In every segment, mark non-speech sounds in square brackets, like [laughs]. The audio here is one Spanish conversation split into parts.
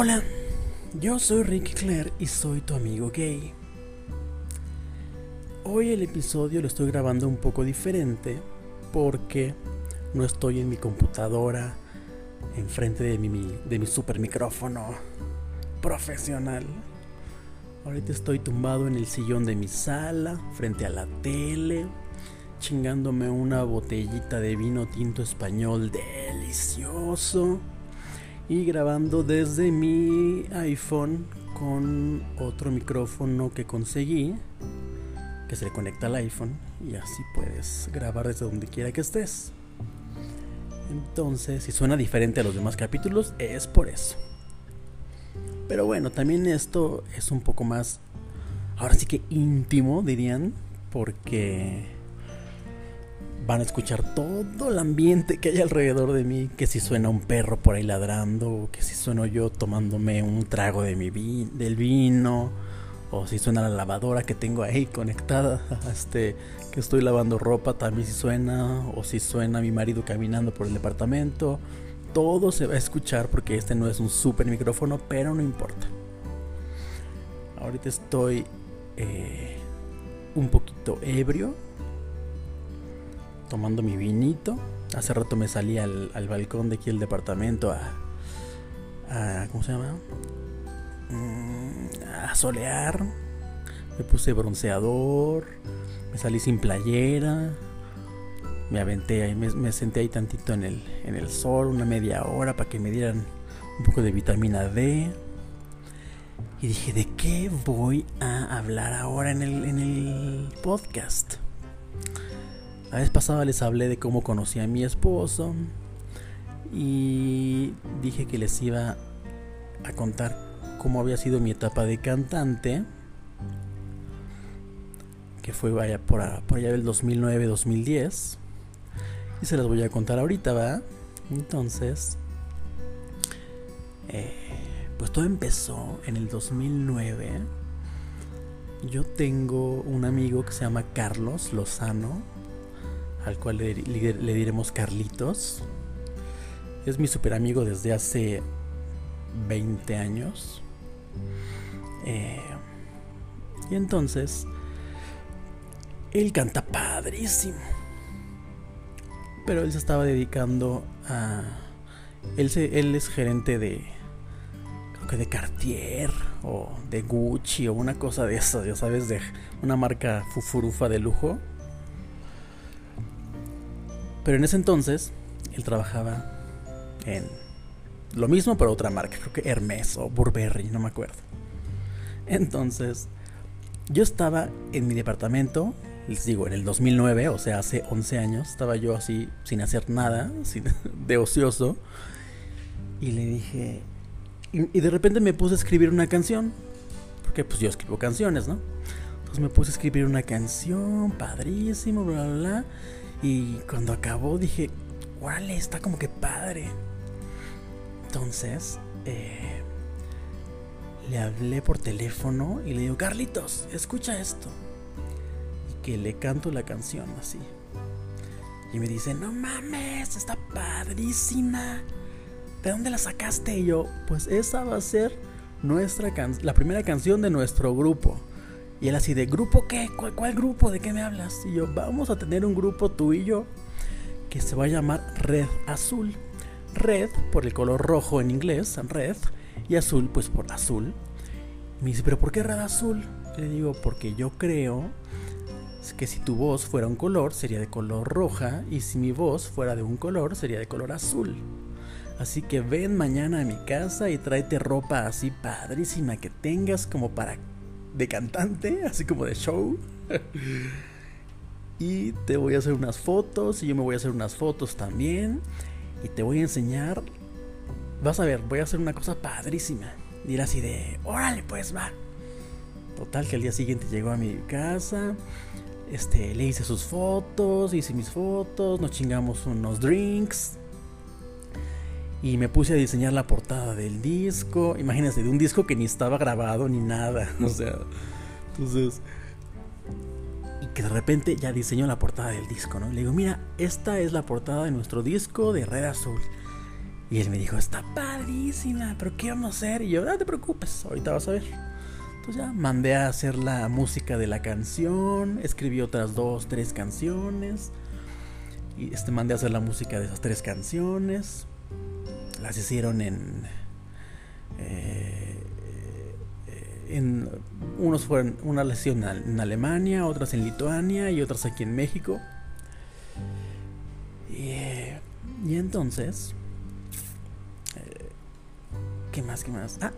Hola, yo soy Ricky Claire y soy tu amigo gay. Hoy el episodio lo estoy grabando un poco diferente porque no estoy en mi computadora enfrente de mi, de mi super micrófono profesional. Ahorita estoy tumbado en el sillón de mi sala, frente a la tele, chingándome una botellita de vino tinto español delicioso y grabando desde mi iPhone con otro micrófono que conseguí que se le conecta al iPhone y así puedes grabar desde donde quiera que estés. Entonces, si suena diferente a los demás capítulos, es por eso. Pero bueno, también esto es un poco más, ahora sí que íntimo, dirían, porque van a escuchar todo el ambiente que hay alrededor de mí, que si suena un perro por ahí ladrando, que si sueno yo tomándome un trago de mi del vino, o si suena la lavadora que tengo ahí conectada, [laughs] este, que estoy lavando ropa, también si suena, o si suena mi marido caminando por el departamento, todo se va a escuchar porque este no es un super micrófono, pero no importa. Ahorita estoy eh, un poquito ebrio, tomando mi vinito. Hace rato me salí al, balcón de aquí el departamento a, a ¿cómo se llama? Mm, a solear. Me puse bronceador, me salí sin playera, me aventé ahí, me, senté ahí tantito en el, en el sol, una media hora para que me dieran un poco de vitamina D. Y dije, ¿de qué voy a hablar ahora en el, en el podcast? La vez pasada les hablé de cómo conocí a mi esposo y dije que les iba a contar cómo había sido mi etapa de cantante, que fue vaya por, allá del 2009-2010. Y se las voy a contar ahorita, ¿va? Entonces, eh, pues todo empezó en el 2009. Yo tengo un amigo que se llama Carlos Lozano al cual le, diremos Carlitos. Es mi super amigo desde hace 20 años. Eh, y entonces, él canta padrísimo. Pero él se estaba dedicando a... Él, él es gerente de... Creo que de Cartier o de Gucci o una cosa de eso, ya sabes, de una marca fufurufa de lujo. Pero en ese entonces, él trabajaba en lo mismo, pero otra marca, creo que Hermes o Burberry, no me acuerdo. Entonces, yo estaba en mi departamento, les digo, en el 2009, o sea, hace 11 años, estaba yo así sin hacer nada, [laughs] de ocioso, y le dije, y, y, de repente me puse a escribir una canción, porque pues yo escribo canciones, ¿no? Entonces me puse a escribir una canción, padrísimo, bla, bla, bla. Y cuando acabó dije, órale, está como que padre. Entonces, eh, le hablé por teléfono y le digo, Carlitos, escucha esto. Y que le canto la canción así. Y me dice, no mames, está padrísima. ¿De dónde la sacaste? Y yo, pues esa va a ser nuestra la primera canción de nuestro grupo. Y él así de, ¿grupo qué? ¿Cuál, grupo? ¿De qué me hablas? Y yo, vamos a tener un grupo tú y yo que se va a llamar Red Azul. Red por el color rojo en inglés, red, y azul pues por azul. me dice, ¿pero por qué red azul? Le digo, porque yo creo que si tu voz fuera un color sería de color roja y si mi voz fuera de un color sería de color azul. Así que ven mañana a mi casa y tráete ropa así padrísima que tengas como para de cantante, así como de show. [laughs] y te voy a hacer unas fotos y yo me voy a hacer unas fotos también. Y te voy a enseñar. Vas a ver, voy a hacer una cosa padrísima. Era así de, órale pues va. Total que al día siguiente llegó a mi casa. Este, le hice sus fotos, hice mis fotos, nos chingamos unos drinks. Y me puse a diseñar la portada del disco. Imagínense, de un disco que ni estaba grabado ni nada. [laughs] O sea, entonces. Y que de repente ya diseñó la portada del disco, ¿no? Le digo, mira, esta es la portada de nuestro disco de Red Azul. Y él me dijo, está padrísima, pero ¿qué vamos a hacer? Y yo, no te preocupes, ahorita vas a ver. Entonces ya mandé a hacer la música de la canción, escribí otras dos, tres canciones. Y este mandé a hacer la música de esas tres canciones. Las hicieron en. Eh, en unos fueron una lesión en Alemania, otras en Lituania y otras aquí en México. Y, y entonces ¿Qué más? ¿Qué más? Ah,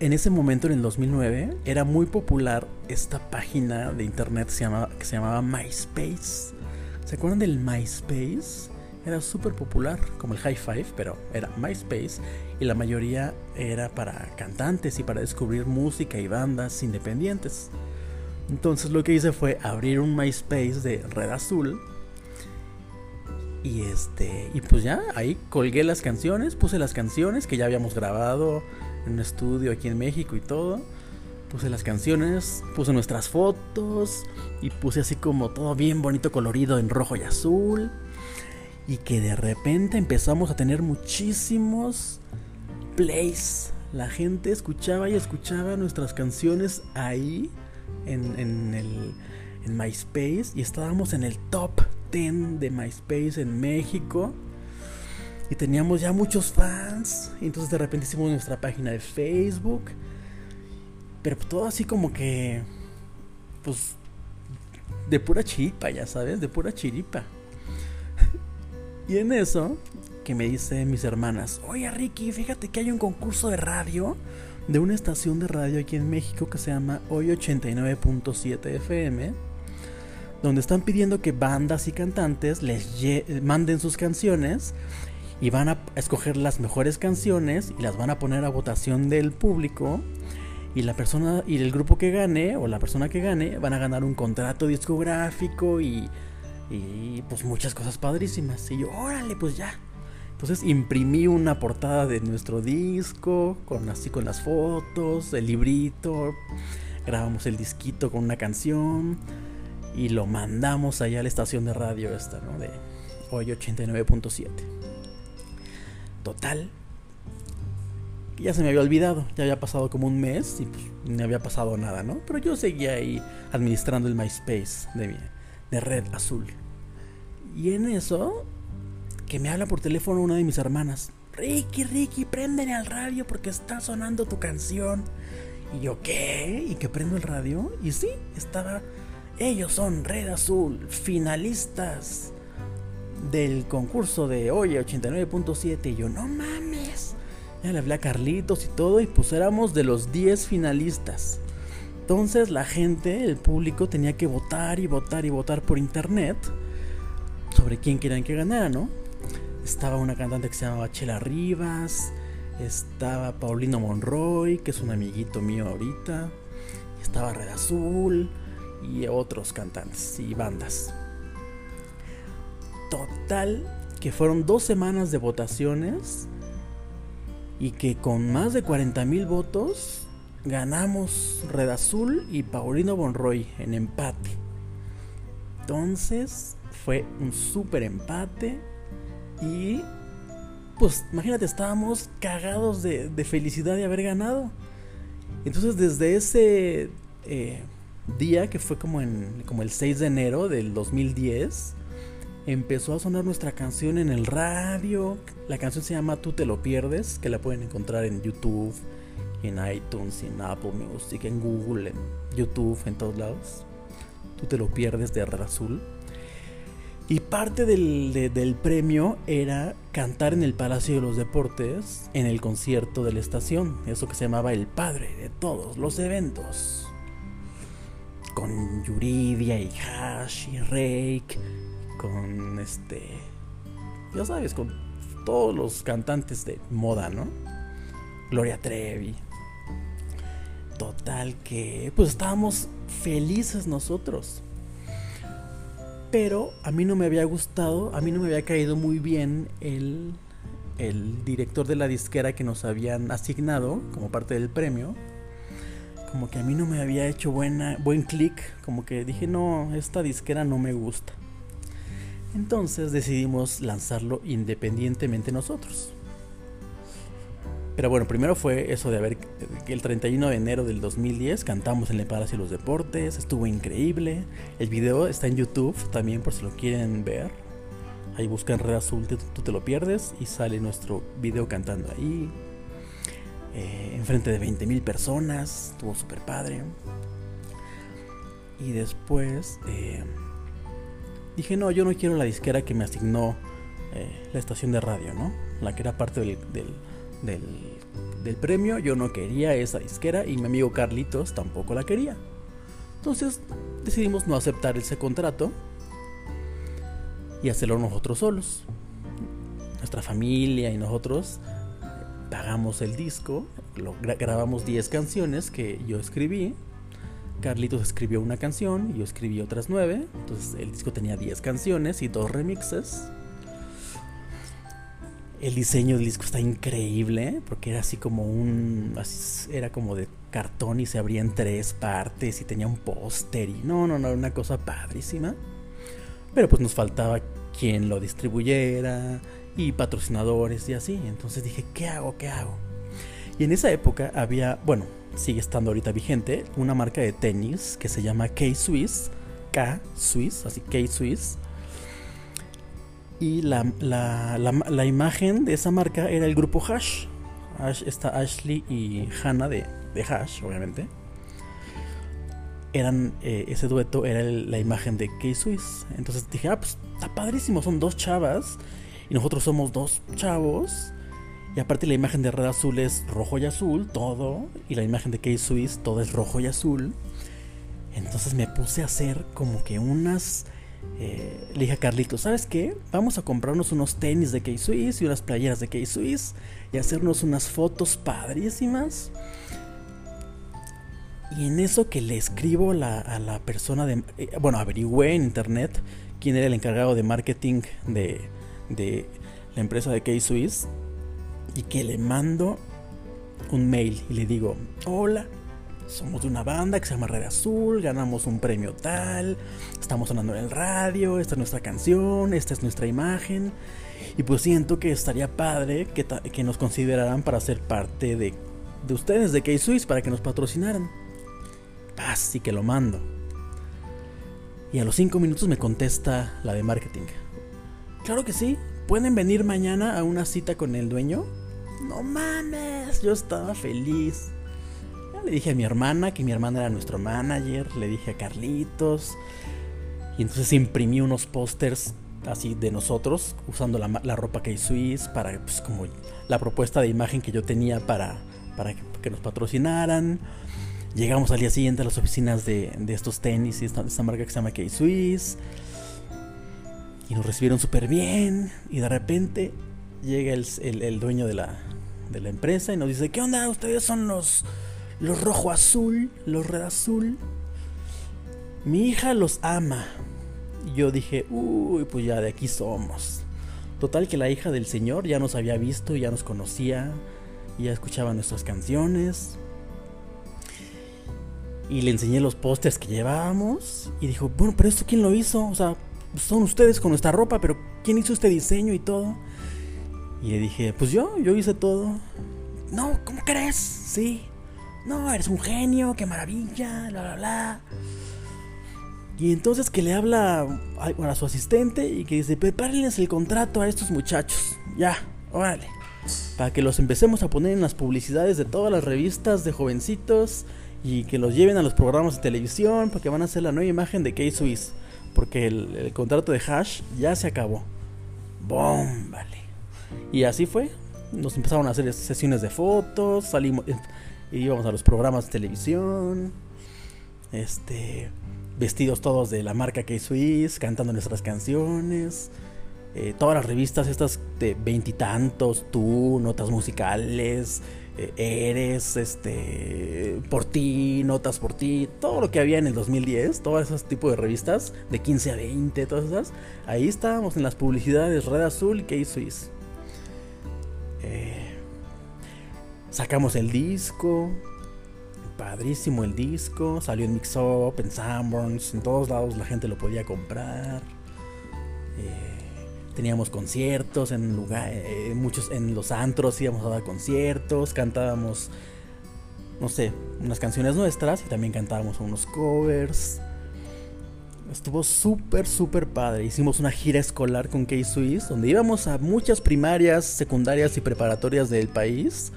en ese momento, en el 2009, era muy popular esta página de internet que se llamaba, que se llamaba MySpace. ¿Se acuerdan del MySpace? Era súper popular, como el High Five, pero era MySpace y la mayoría era para cantantes y para descubrir música y bandas independientes. Entonces lo que hice fue abrir un MySpace de Red Azul y este, y pues ya, ahí colgué las canciones, puse las canciones que ya habíamos grabado en un estudio aquí en México y todo. Puse las canciones, puse nuestras fotos y puse así como todo bien bonito colorido en rojo y azul. Y que de repente empezamos a tener muchísimos plays. La gente escuchaba y escuchaba nuestras canciones ahí en, en, el, en MySpace y estábamos en el top de MySpace en México. Y teníamos ya muchos fans. Y entonces de repente hicimos nuestra página de Facebook. Pero todo así como que... Pues... De pura chiripa, ya sabes, de pura chiripa. Y en eso, que me dicen mis hermanas, oye Ricky, fíjate que hay un concurso de radio de una estación de radio aquí en México que se llama Hoy 89.7 FM donde están pidiendo que bandas y cantantes les manden sus canciones y van a escoger las mejores canciones y las van a poner a votación del público y la persona y el grupo que gane o la persona que gane van a ganar un contrato discográfico y, y pues muchas cosas padrísimas y yo órale pues ya entonces imprimí una portada de nuestro disco con así con las fotos el librito grabamos el disquito con una canción y lo mandamos allá a la estación de radio esta, ¿no? De hoy 89.7. Total. Ya se me había olvidado, ya había pasado como un mes y pues no había pasado nada, ¿no? Pero yo seguía ahí administrando el MySpace de, de Red Azul. Y en eso, que me habla por teléfono una de mis hermanas. Ricky, Ricky, préndele al radio porque está sonando tu canción. Y yo, ¿qué? ¿Y que prendo el radio? Y sí, estaba ellos son Red Azul, finalistas del concurso de hoy 89.7. Y yo, no mames. Ya le hablé a Carlitos y todo, y pues éramos de los 10 finalistas. Entonces la gente, el público, tenía que votar y votar y votar por internet sobre quién querían que ganara, ¿no? Estaba una cantante que se llamaba Chela Rivas, estaba Paulino Monroy, que es un amiguito mío ahorita, estaba Red Azul, y otros cantantes y bandas. Total, que fueron dos semanas de votaciones y que con más de 40 mil votos ganamos Red Azul y Paulino Bonroy en empate. Entonces fue un súper empate y pues imagínate, estábamos cagados de, felicidad de haber ganado. Entonces desde ese eh, día que fue como en como el 6 de enero del 2010 empezó a sonar nuestra canción en el radio. La canción se llama Tú te lo pierdes, que la pueden encontrar en YouTube, en iTunes, en Apple Music, en Google, en YouTube, en todos lados. Tú te lo pierdes de R Azul. Y parte del, del, premio era cantar en el Palacio de los Deportes en el concierto de la estación, eso que se llamaba el padre de todos los eventos con Yuridia y Hash y Rake, con este, ya sabes, con todos los cantantes de moda, ¿no? Gloria Trevi. Total que, pues estábamos felices nosotros. Pero a mí no me había gustado, a mí no me había caído muy bien el, el director de la disquera que nos habían asignado como parte del premio como que a mí no me había hecho buena, buen clic, como que dije, no, esta disquera no me gusta. Entonces decidimos lanzarlo independientemente nosotros. Pero bueno, primero fue eso de haber el 31 de enero del 2010 cantamos en el Palacio de los Deportes, estuvo increíble. El video está en YouTube también por si lo quieren ver. Ahí buscan Red Azul, tú te lo pierdes y sale nuestro video cantando ahí. Eh, enfrente de 20.000 personas, estuvo súper padre. Y después eh, dije, no, yo no quiero la disquera que me asignó eh, la estación de radio, ¿no? La que era parte del, premio, yo no quería esa disquera y mi amigo Carlitos tampoco la quería. Entonces decidimos no aceptar ese contrato y hacerlo nosotros solos. Nuestra familia y nosotros pagamos el disco, lo, grabamos 10 canciones que yo escribí Carlitos escribió una canción yo escribí otras nueve. Entonces el disco tenía 10 canciones y dos remixes. El diseño del disco está increíble porque era así como un. era como de cartón y se abría en tres partes y tenía un póster y no, no, no, una cosa padrísima. Pero pues nos faltaba quien lo distribuyera y patrocinadores y así. Entonces dije, ¿qué hago? ¿Qué hago? Y en esa época había, bueno, sigue estando ahorita vigente, una marca de tenis que se llama K-Swiss, K-Swiss, así K-Swiss. Y la, la, imagen de esa marca era el grupo Hash. Ash está Ashley y Hannah de, de Hash, obviamente. Eran, eh, ese dueto era la imagen de K-Swiss. Entonces dije, ah, pues está padrísimo, son dos chavas. Y nosotros somos dos chavos. Y aparte la imagen de Red Azul es rojo y azul, todo. Y la imagen de K-Swiss, todo es rojo y azul. Entonces me puse a hacer como que unas... Eh, le dije a Carlito, ¿sabes qué? Vamos a comprarnos unos tenis de K-Swiss y unas playeras de K-Swiss y hacernos unas fotos padrísimas. Y en eso que le escribo a la persona de... Eh, bueno, averigüé en internet quién era el encargado de marketing de, de la empresa de K-Swiss y que le mando un mail y le digo, hola, somos de una banda que se llama Red Azul, ganamos un premio tal, estamos sonando en el radio, esta es nuestra canción, esta es nuestra imagen. Y pues siento que estaría padre que, que nos consideraran para ser parte de, de ustedes, de K-Swiss, para que nos patrocinaran. Así que lo mando. Y a los 5 minutos me contesta la de marketing. Claro que sí, ¿pueden venir mañana a una cita con el dueño? No mames, yo estaba feliz. Le dije a mi hermana que mi hermana era nuestro manager, le dije a Carlitos. Y entonces imprimí unos pósters así de nosotros, usando la, ropa que Swiss para, pues, como la propuesta de imagen que yo tenía para, para que, nos patrocinaran. Llegamos al día siguiente a las oficinas de, estos tenis y esta, marca que se llama K-Swiss. Y nos recibieron súper bien. Y de repente llega el, dueño de la, de la empresa y nos dice, ¿qué onda? Ustedes son los, los rojo azul, los red azul. Mi hija los ama. Y yo dije, uy, pues ya de aquí somos. Total que la hija del señor ya nos había visto, ya nos conocía, ya escuchaba nuestras canciones. Y le enseñé los pósters que llevábamos. Y dijo, bueno, pero esto quién lo hizo? O sea, son ustedes con nuestra ropa, pero ¿quién hizo este diseño y todo? Y le dije, pues yo, yo hice todo. No, ¿cómo crees? Sí. No, eres un genio, qué maravilla, bla, bla, bla. Y entonces que le habla a, su asistente y que dice, prepárenles el contrato a estos muchachos. Ya, órale. Para que los empecemos a poner en las publicidades de todas las revistas de jovencitos y que los lleven a los programas de televisión porque van a hacer la nueva imagen de K-Swiss. Porque el, el, contrato de Hash ya se acabó. ¡Bom! Vale. Y así fue. Nos empezaron a hacer sesiones de fotos, salimos, eh, íbamos a los programas de televisión, este, vestidos todos de la marca K-Swiss, cantando nuestras canciones. Eh, todas las revistas estas de veintitantos, tú, notas musicales, eh, eres, este, por ti, notas por ti, todo lo que había en el 2010, todos esos tipos de revistas, de 15 a 20, todas esas, ahí estábamos en las publicidades Red Azul y K-Swiss. Sacamos el disco. Padrísimo el disco. Salió en Mix Up, en Sanborns. En todos lados la gente lo podía comprar. Eh, teníamos conciertos en lugar, eh, muchos en los antros íbamos a dar conciertos, cantábamos, no sé, unas canciones nuestras y también cantábamos unos covers. Estuvo súper, súper padre. Hicimos una gira escolar con K-Swiss, donde íbamos a muchas primarias, secundarias y preparatorias del país.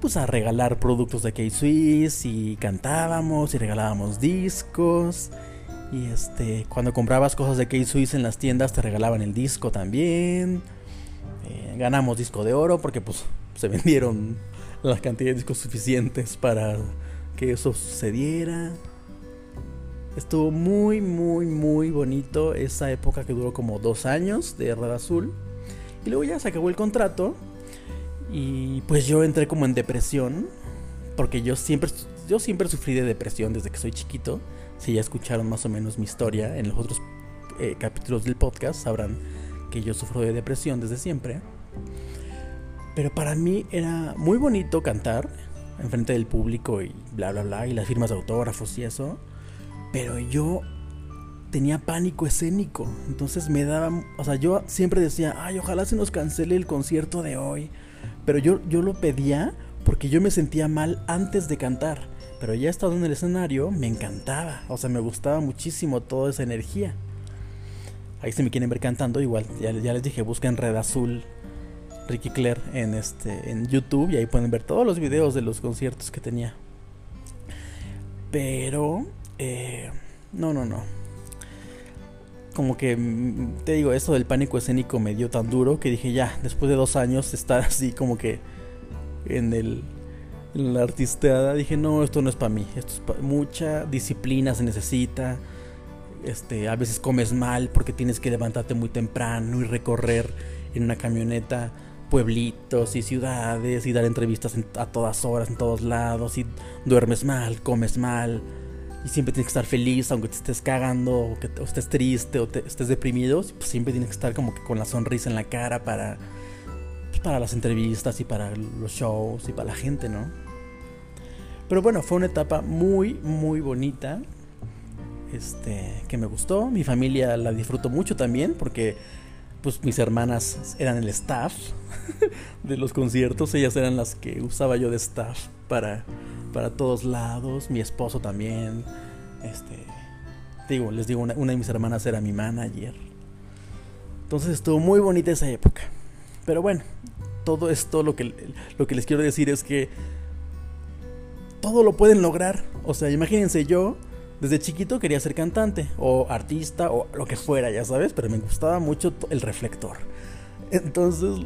Pues a regalar productos de K-Swiss y cantábamos y regalábamos discos. Y este, cuando comprabas cosas de K-Swiss en las tiendas te regalaban el disco también. Eh, ganamos disco de oro porque pues se [laughs] vendieron la cantidad de discos suficientes para que eso sucediera. Estuvo muy, muy, muy bonito esa época que duró como dos años de Red Azul. Y luego ya se acabó el contrato. Y pues yo entré como en depresión. Porque yo siempre, yo siempre sufrí de depresión desde que soy chiquito. Si ya escucharon más o menos mi historia en los otros eh, capítulos del podcast, sabrán que yo sufro de depresión desde siempre. Pero para mí era muy bonito cantar en frente del público y bla, bla, bla, y las firmas de autógrafos y eso. Pero yo tenía pánico escénico. Entonces me daba, o sea, yo siempre decía, ay, ojalá se nos cancele el concierto de hoy. Pero yo, yo lo pedía porque yo me sentía mal antes de cantar. Pero ya estado en el escenario, me encantaba. O sea, me gustaba muchísimo toda esa energía. Ahí si me quieren ver cantando, igual, ya, ya les dije, busquen Red Azul Ricky Claire en, este, en YouTube y ahí pueden ver todos los videos de los conciertos que tenía. Pero eh, no, no, no. Como que mm, te digo, eso del pánico escénico me dio tan duro que dije ya, después de dos años estar [laughs] así como que en el la artisteada, dije no, esto no es para mí. Esto es mucha disciplina se necesita. Este, a veces comes mal porque tienes que levantarte muy temprano y recorrer en una camioneta pueblitos y ciudades y dar entrevistas a todas horas, en todos lados y duermes mal, comes mal y siempre tienes que estar feliz, aunque te estés cagando, o estés triste, o estés deprimido, pues siempre tienes que estar como que con la sonrisa en la cara para, pues para las entrevistas y para los shows y para la gente, ¿no? Pero bueno, fue una etapa muy, muy bonita. Este, que me gustó. Mi familia la disfrutó mucho también porque pues mis hermanas eran el staff [laughs] de los conciertos, ellas eran las que usaba yo de staff para para todos lados, mi esposo también. Este, digo, les digo, una, de mis hermanas era mi manager. Entonces estuvo muy bonita esa época. Pero bueno, todo esto lo que, lo que les quiero decir es que todo lo pueden lograr. O sea, imagínense yo, desde chiquito quería ser cantante o artista o lo que fuera, ya sabes, pero me gustaba mucho el reflector. Entonces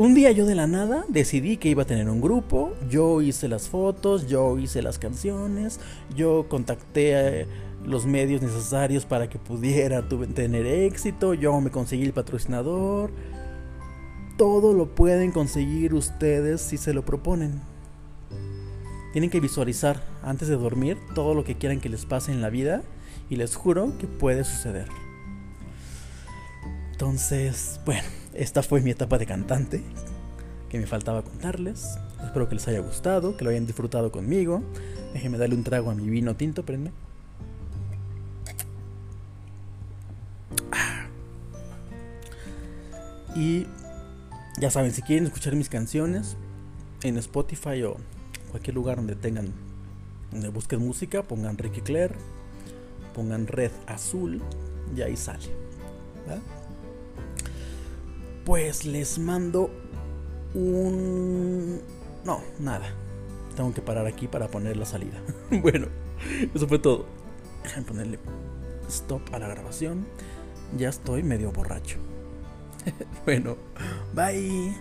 un día yo de la nada decidí que iba a tener un grupo, yo hice las fotos, yo hice las canciones, yo contacté los medios necesarios para que pudiera [laughs] tener éxito, yo me conseguí el patrocinador. Todo lo pueden conseguir ustedes si se lo proponen. Tienen que visualizar antes de dormir todo lo que quieran que les pase en la vida y les juro que puede suceder. Entonces, bueno, esta fue mi etapa de cantante que me faltaba contarles. Espero que les haya gustado, que lo hayan disfrutado conmigo. Déjenme darle un trago a mi vino tinto, espérenme. Ah. Y ya saben, si quieren escuchar mis canciones en Spotify o cualquier lugar donde tengan, donde busquen música, pongan Ricky Claire, pongan Red Azul y ahí sale. ¿verdad? Pues les mando un... No, nada. Tengo que parar aquí para poner la salida. [laughs] bueno, eso fue todo. Déjenme ponerle stop a la grabación. Ya estoy medio borracho. [laughs] bueno, bye.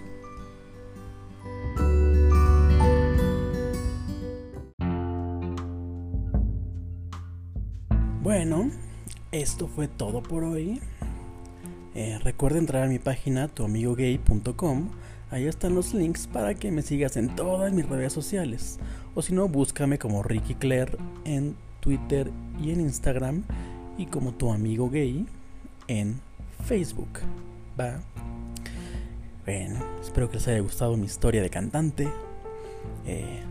Bueno, esto fue todo por hoy. Eh, recuerda entrar a mi página tuamigogay.com. Ahí están los links para que me sigas en todas mis redes sociales. O si no, búscame como Ricky Claire en Twitter y en Instagram. Y como tu amigo gay en Facebook. Va. Bueno, espero que les haya gustado mi historia de cantante. Eh,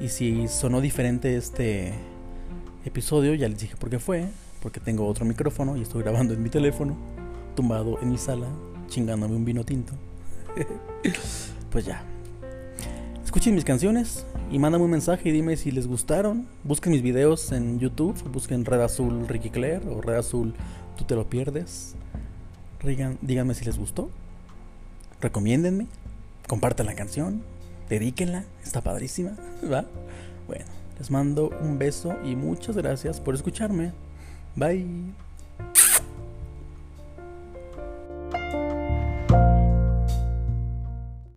y si sonó diferente este episodio, ya les dije por qué fue. Porque tengo otro micrófono y estoy grabando en mi teléfono tumbado en mi sala, chingándome un vino tinto. [laughs] pues ya. Escuchen mis canciones y mándame un mensaje y dime si les gustaron. Busquen mis videos en YouTube, busquen Red Azul Ricky Claire o Red Azul Tú te lo pierdes. díganme si les gustó. Recomiéndenme. Compartan la canción. Dedíquenla. Está padrísima. [laughs] ¿Va? Bueno, les mando un beso y muchas gracias por escucharme. Bye.